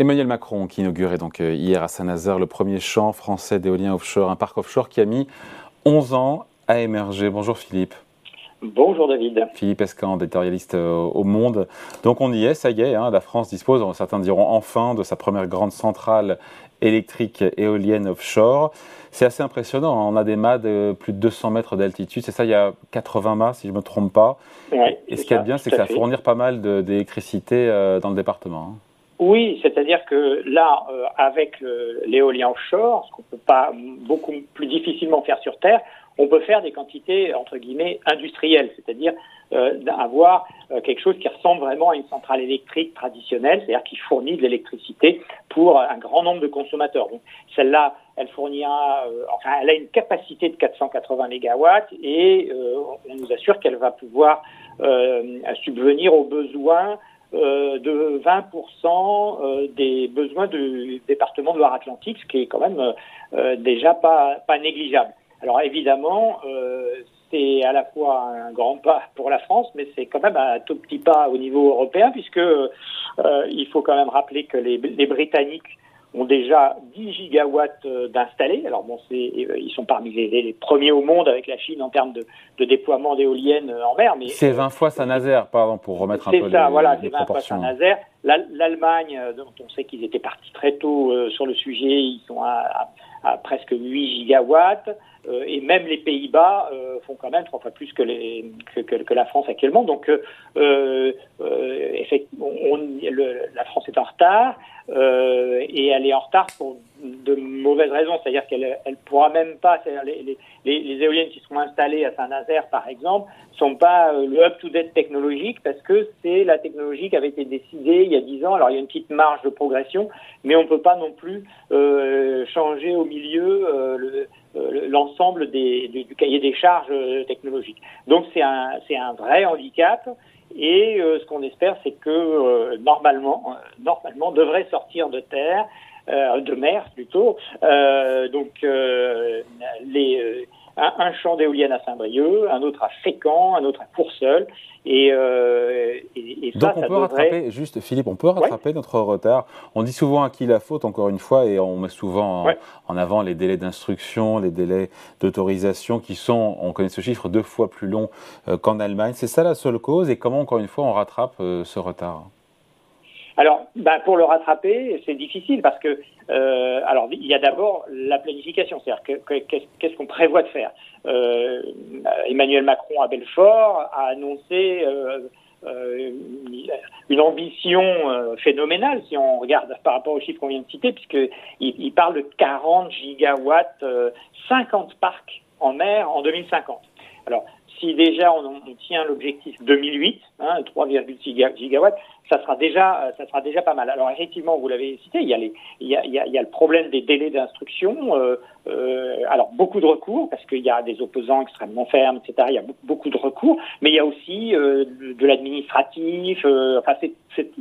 Emmanuel Macron qui inaugurait donc euh, hier à Saint-Nazaire le premier champ français d'éolien offshore, un parc offshore qui a mis 11 ans à émerger. Bonjour Philippe. Bonjour David. Philippe Escan, éditorialiste euh, au Monde. Donc on y est, ça y est, hein, la France dispose, certains diront enfin, de sa première grande centrale électrique éolienne offshore. C'est assez impressionnant, hein. on a des mâts de plus de 200 mètres d'altitude, c'est ça, il y a 80 mâts si je ne me trompe pas. Et ce qui est bien, c'est que ça va fournir pas mal d'électricité euh, dans le département. Hein. Oui, c'est-à-dire que là, euh, avec l'éolien offshore, ce qu'on peut pas beaucoup plus difficilement faire sur Terre, on peut faire des quantités entre guillemets industrielles, c'est-à-dire euh, avoir euh, quelque chose qui ressemble vraiment à une centrale électrique traditionnelle, c'est-à-dire qui fournit de l'électricité pour un grand nombre de consommateurs. Donc celle-là, elle fournira, enfin, elle a une capacité de 480 mégawatts et on nous assure qu'elle va pouvoir subvenir aux besoins euh, de 20% euh, des besoins du département de Loire-Atlantique, ce qui est quand même euh, déjà pas, pas négligeable. Alors évidemment, c'est à la fois un grand pas pour la France, mais c'est quand même un tout petit pas au niveau européen, puisque il faut quand même rappeler que les, les Britanniques ont déjà 10 gigawatts euh, d'installés. Alors bon, c'est, euh, ils sont parmi les, premiers au monde avec la Chine en termes de, de déploiement d'éoliennes euh, en mer. Mais c'est 20 fois Saint-Nazaire, pardon, pour remettre un peu ça, les, voilà, c'est 20 fois Saint-Nazaire. L'Allemagne, dont on sait qu'ils étaient partis très tôt sur le sujet, ils sont à, à, presque 8 gigawatts. et même les Pays-Bas font quand même trois fois plus que, les, que, la France actuellement. Donc, euh, effectivement, on, le, la France est en retard. Euh, et elle est en retard pour de mauvaises raisons, c'est-à-dire qu'elle elle pourra même pas, les, les, les, éoliennes qui seront installées à Saint-Nazaire par exemple, sont pas euh, le up-to-date technologique parce que c'est la technologie qui avait été décidée il y a 10 ans. Alors il y a une petite marge de progression, mais on ne peut pas non plus euh, changer au milieu euh, l'ensemble le, des, du, cahier des charges technologiques. Donc c'est un, un vrai handicap. Et euh, ce qu'on espère, c'est que euh, normalement, euh, normalement, devrait sortir de terre, de mer plutôt, donc les un, champ d'éoliennes à Saint-Brieuc, un autre à Fécamp, un autre à Courseul. Et, euh, et, Donc on peut rattraper, juste Philippe, on peut rattraper notre retard. On dit souvent à qui la faute, encore une fois, et on met souvent en, avant les délais d'instruction, les délais d'autorisation qui sont, on connaît ce chiffre, deux fois plus long euh, qu'en Allemagne. C'est ça la seule cause et comment, encore une fois, on rattrape euh, ce retard? Alors, ben, pour le rattraper, c'est difficile parce que, euh, alors, il y a d'abord la planification, c'est-à-dire qu'est-ce qu'on prévoit de faire? Euh, Emmanuel Macron à Belfort a annoncé euh, une ambition phénoménale si on regarde par rapport aux chiffres qu'on vient de citer, puisqu'il il parle de 40 gigawatts, 50 parcs en mer en 2050. Alors, si déjà on, tient l'objectif 2008, hein, 3,6 gigawatts, ça sera déjà, euh, ça sera déjà pas mal. Alors effectivement, vous l'avez cité, il y a le problème des délais d'instruction. Euh, euh, alors beaucoup de recours parce qu'il y a des opposants extrêmement fermes, etc. Il y a beaucoup, de recours, mais il y a aussi de, l'administratif. Enfin,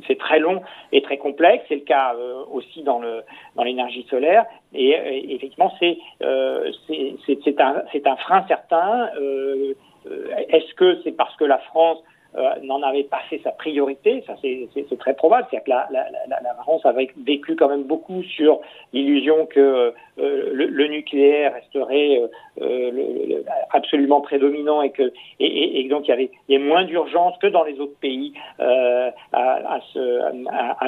c'est très long et très complexe. C'est le cas aussi dans l'énergie solaire. Et, effectivement, c'est un frein certain. Est-ce que c'est parce que la France n'en avait pas fait sa priorité, ça c'est très probable, c'est-à-dire que la, France avait vécu quand même beaucoup sur l'illusion que euh, le, nucléaire resterait euh, absolument prédominant et que et, donc il y avait, il y avait moins d'urgence que dans les autres pays à,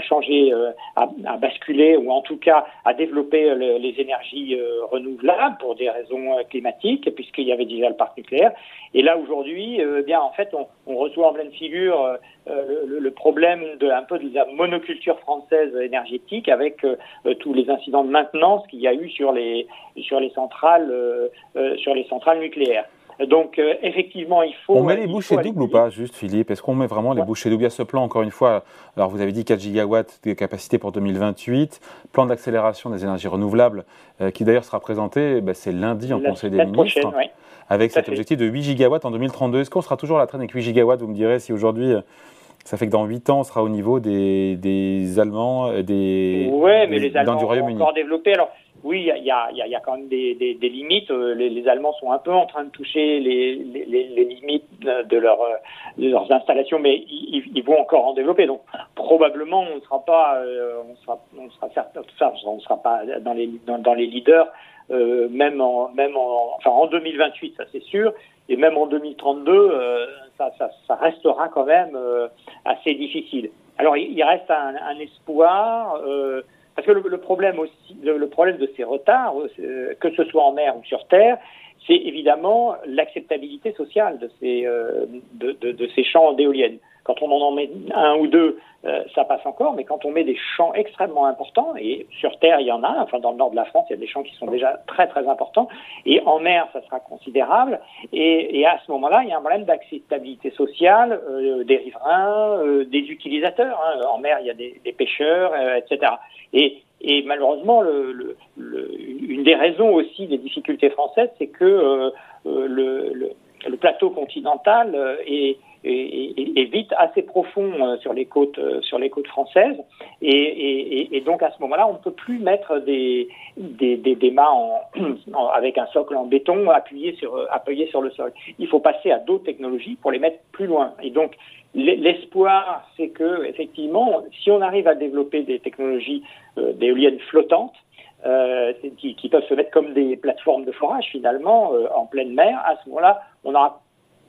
changer, à, basculer ou en tout cas à développer les énergies renouvelables pour des raisons climatiques, puisqu'il y avait déjà le parc nucléaire. Et là aujourd'hui, eh bien en fait, on reçoit en pleine figure euh, le, le, problème de un peu de la monoculture française énergétique avec euh, tous les incidents de maintenance qu'il y a eu sur les sur les centrales euh, sur les centrales nucléaires. Donc effectivement, il faut. On met les bouchées doubles ou pas, juste Philippe? Est-ce qu'on met vraiment les bouchées doubles? A ce plan, encore une fois. Alors vous avez dit 4 gigawatts de capacité pour 2028, plan d'accélération des énergies renouvelables, qui d'ailleurs sera présenté, ben, c'est lundi en Conseil des ministres avec cet objectif de 8 gigawatts en 2032. Est-ce qu'on sera toujours à la traîne avec 8 gigawatts Vous me direz si aujourd'hui, euh, ça fait que dans 8 ans, on sera au niveau des, des Allemands, euh, des, ouais, mais les Allemands du Royaume-Uni? encore développé. Alors, oui, il y a, y a, quand même des, des, limites. Les, Allemands sont un peu en train de toucher les, les, les limites de, leur, de, leurs installations, mais ils, ils, vont encore en développer. Donc probablement, on ne sera pas, on sera, on sera certain, on sera pas dans les dans, dans les leaders, même en même en, enfin en 2028, ça c'est sûr, et même en 2032, ça, ça, ça, restera quand même assez difficile. Alors il, reste un, espoir. Euh, parce que le, problème aussi, le, problème de ces retards, euh, que ce soit en mer ou sur terre, c'est évidemment l'acceptabilité sociale de ces, euh, de, ces champs d'éoliennes. Quand on en met un ou deux, euh, ça passe encore, mais quand on met des champs extrêmement importants, et sur Terre il y en a, enfin dans le nord de la France il y a des champs qui sont déjà très très importants, et en mer ça sera considérable, et, à ce moment-là il y a un problème d'acceptabilité sociale euh, des riverains, des utilisateurs. Hein. En mer il y a des, pêcheurs, etc. Et, et malheureusement, le, le, une des raisons aussi des difficultés françaises, c'est que le, le, plateau continental est est, vite assez profond euh, sur les côtes euh, sur les côtes françaises et, et donc à ce moment-là on ne peut plus mettre des des, mâts avec un socle en béton appuyé sur euh, appuyé sur le sol. Il faut passer à d'autres technologies pour les mettre plus loin et donc l'espoir c'est que effectivement si on arrive à développer des technologies d'éoliennes flottantes qui, qui, peuvent se mettre comme des plateformes de forage finalement en pleine mer, à ce moment-là, on aura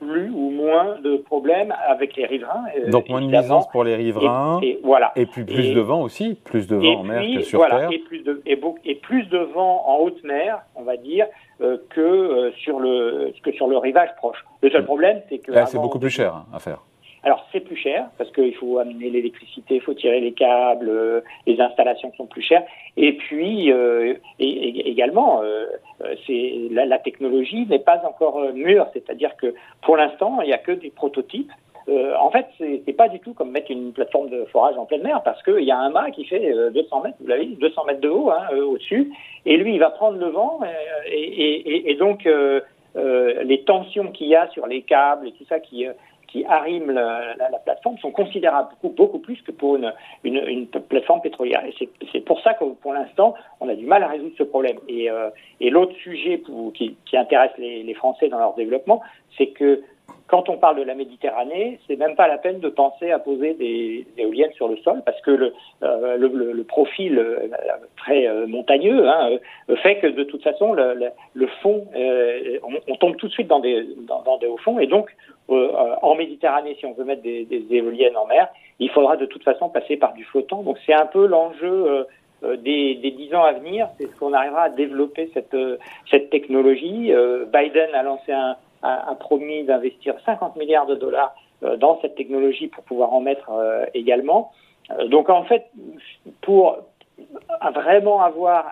plus ou moins de problèmes avec les riverains. Euh, Donc moins de nuisances pour les riverains. Et, voilà. Et puis plus de vent aussi, plus de vent en mer que sur terre. Et plus, de, et, plus de vent en haute mer, on va dire, euh, que, euh, sur le, que sur le rivage proche. Le seul problème, c'est que... c'est beaucoup plus cher hein, à faire. Alors c'est plus cher parce qu'il faut amener l'électricité, il faut tirer les câbles, euh, les installations sont plus chères. Et puis euh, également, euh, c'est la, technologie n'est pas encore mûre, c'est-à-dire que pour l'instant il n'y a que des prototypes. en fait, c'est pas du tout comme mettre une plateforme de forage en pleine mer parce qu'il y a un mât qui fait 200 mètres, vous l'avez dit, 200 mètres de haut hein, au-dessus, et lui il va prendre le vent et, et donc les tensions qu'il y a sur les câbles et tout ça qui qui arriment la, la, plateforme sont considérables, beaucoup, plus que pour une, une, plateforme pétrolière. Et c'est pour ça que pour l'instant, on a du mal à résoudre ce problème. Et, euh, et l'autre sujet qui, qui, intéresse les Français dans leur développement, c'est que quand on parle de la Méditerranée, c'est même pas la peine de penser à poser des, éoliennes sur le sol parce que le, euh, profil euh, très euh, montagneux hein, fait que de toute façon le, fond, on, tombe tout de suite dans des, hauts fonds et donc en Méditerranée, si on veut mettre des, éoliennes en mer, il faudra de toute façon passer par du flottant. Donc c'est un peu l'enjeu des, des dix ans à venir, c'est ce qu'on arrivera à développer cette technologie. Biden a lancé un, a, promis d'investir 50 milliards de dollars euh, dans cette technologie pour pouvoir en mettre euh, également. Euh, donc en fait, pour vraiment avoir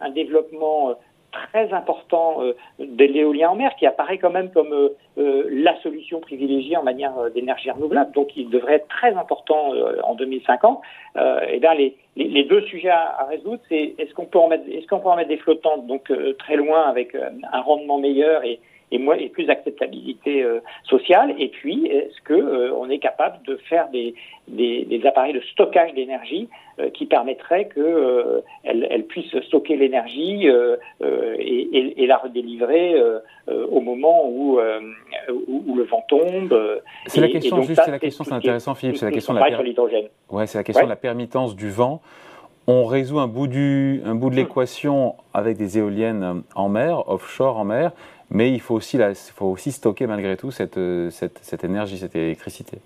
un, développement très important de l'éolien en mer qui apparaît quand même comme la solution privilégiée en manière d'énergie renouvelable, donc il devrait être très important en 2050. et bien les, les, deux sujets à, résoudre, c'est est-ce qu'on peut en mettre, est-ce qu'on peut en mettre des flottantes donc très loin avec un rendement meilleur et, et, moins, et plus d'acceptabilité euh, sociale. Et puis, est-ce que euh, on est capable de faire des, des, des appareils de stockage d'énergie euh, qui permettraient que elle, elle, puisse stocker l'énergie et, et, la redélivrer au moment où, où, le vent tombe. C'est la question, juste, c'est la question, c'est intéressant, Philippe, c'est la question de la, ouais, c'est la question de la permittance du vent on résout un bout, du, un bout de l'équation avec des éoliennes en mer, offshore en mer, mais il faut aussi, faut aussi stocker malgré tout cette, cette, cette, énergie, cette électricité.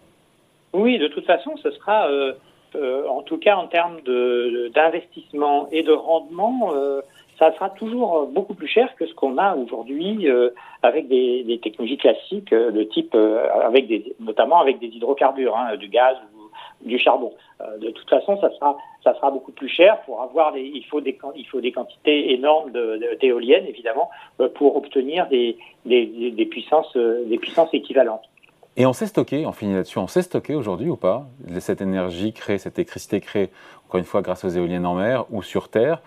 Oui, de toute façon, ce sera, euh, euh, en tout cas en termes d'investissement et de rendement, euh, ça sera toujours beaucoup plus cher que ce qu'on a aujourd'hui avec des, des, technologies classiques de type, avec des, notamment avec des hydrocarbures, hein, du gaz du charbon. Euh, de toute façon, ça sera, ça sera beaucoup plus cher pour avoir des, il faut des, il faut des quantités énormes d'éoliennes, évidemment, euh, pour obtenir des, des, des, puissances, euh, des puissances équivalentes. Et on sait stocker, on finit là-dessus, on sait stocker aujourd'hui ou pas cette énergie créée, cette électricité créée, encore une fois, grâce aux éoliennes en mer ou sur Terre,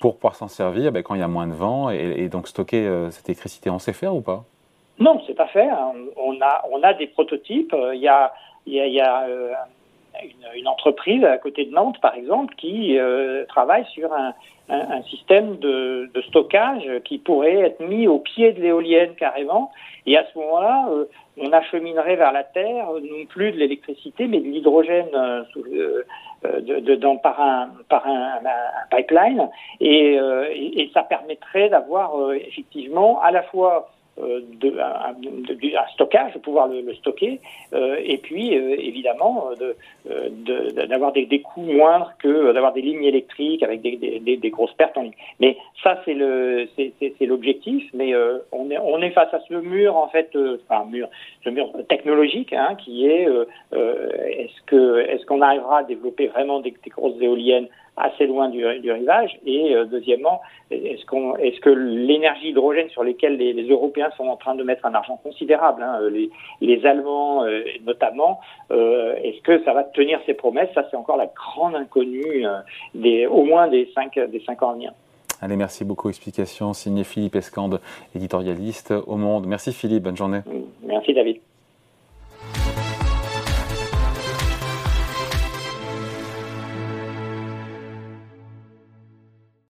pour pouvoir s'en servir ben, quand il y a moins de vent et, donc stocker cette électricité. On sait faire ou pas? Non, c'est pas faire. On, a, on a des prototypes. Il y a, il y a, il y a une, entreprise à côté de Nantes, par exemple, qui travaille sur un, système de, stockage qui pourrait être mis au pied de l'éolienne carrément. Et à ce moment-là, on acheminerait vers la Terre non plus de l'électricité, mais de l'hydrogène dans, par, un, pipeline. Et, ça permettrait d'avoir effectivement à la fois euh, de, un, de, un, stockage, de pouvoir le, le stocker, euh, et puis euh, évidemment d'avoir de, des, des, coûts moindres que d'avoir des lignes électriques avec des, des, des, grosses pertes en ligne. Mais ça c'est l'objectif, mais on est on est face à ce mur en fait, enfin mur, ce mur technologique hein, qui est est-ce que est-ce qu'on arrivera à développer vraiment des, grosses éoliennes assez loin du, du rivage Et euh, deuxièmement, est-ce qu'on, est-ce que l'énergie hydrogène sur lesquelles les, les, Européens sont en train de mettre un argent considérable, hein, les, les, Allemands euh, notamment, euh, est-ce que ça va tenir ses promesses? Ça, c'est encore la grande inconnue des, au moins des cinq, des cinq ans à venir. Allez, merci beaucoup. Explication signé Philippe Escande, éditorialiste au Monde. Merci Philippe, bonne journée. Merci David.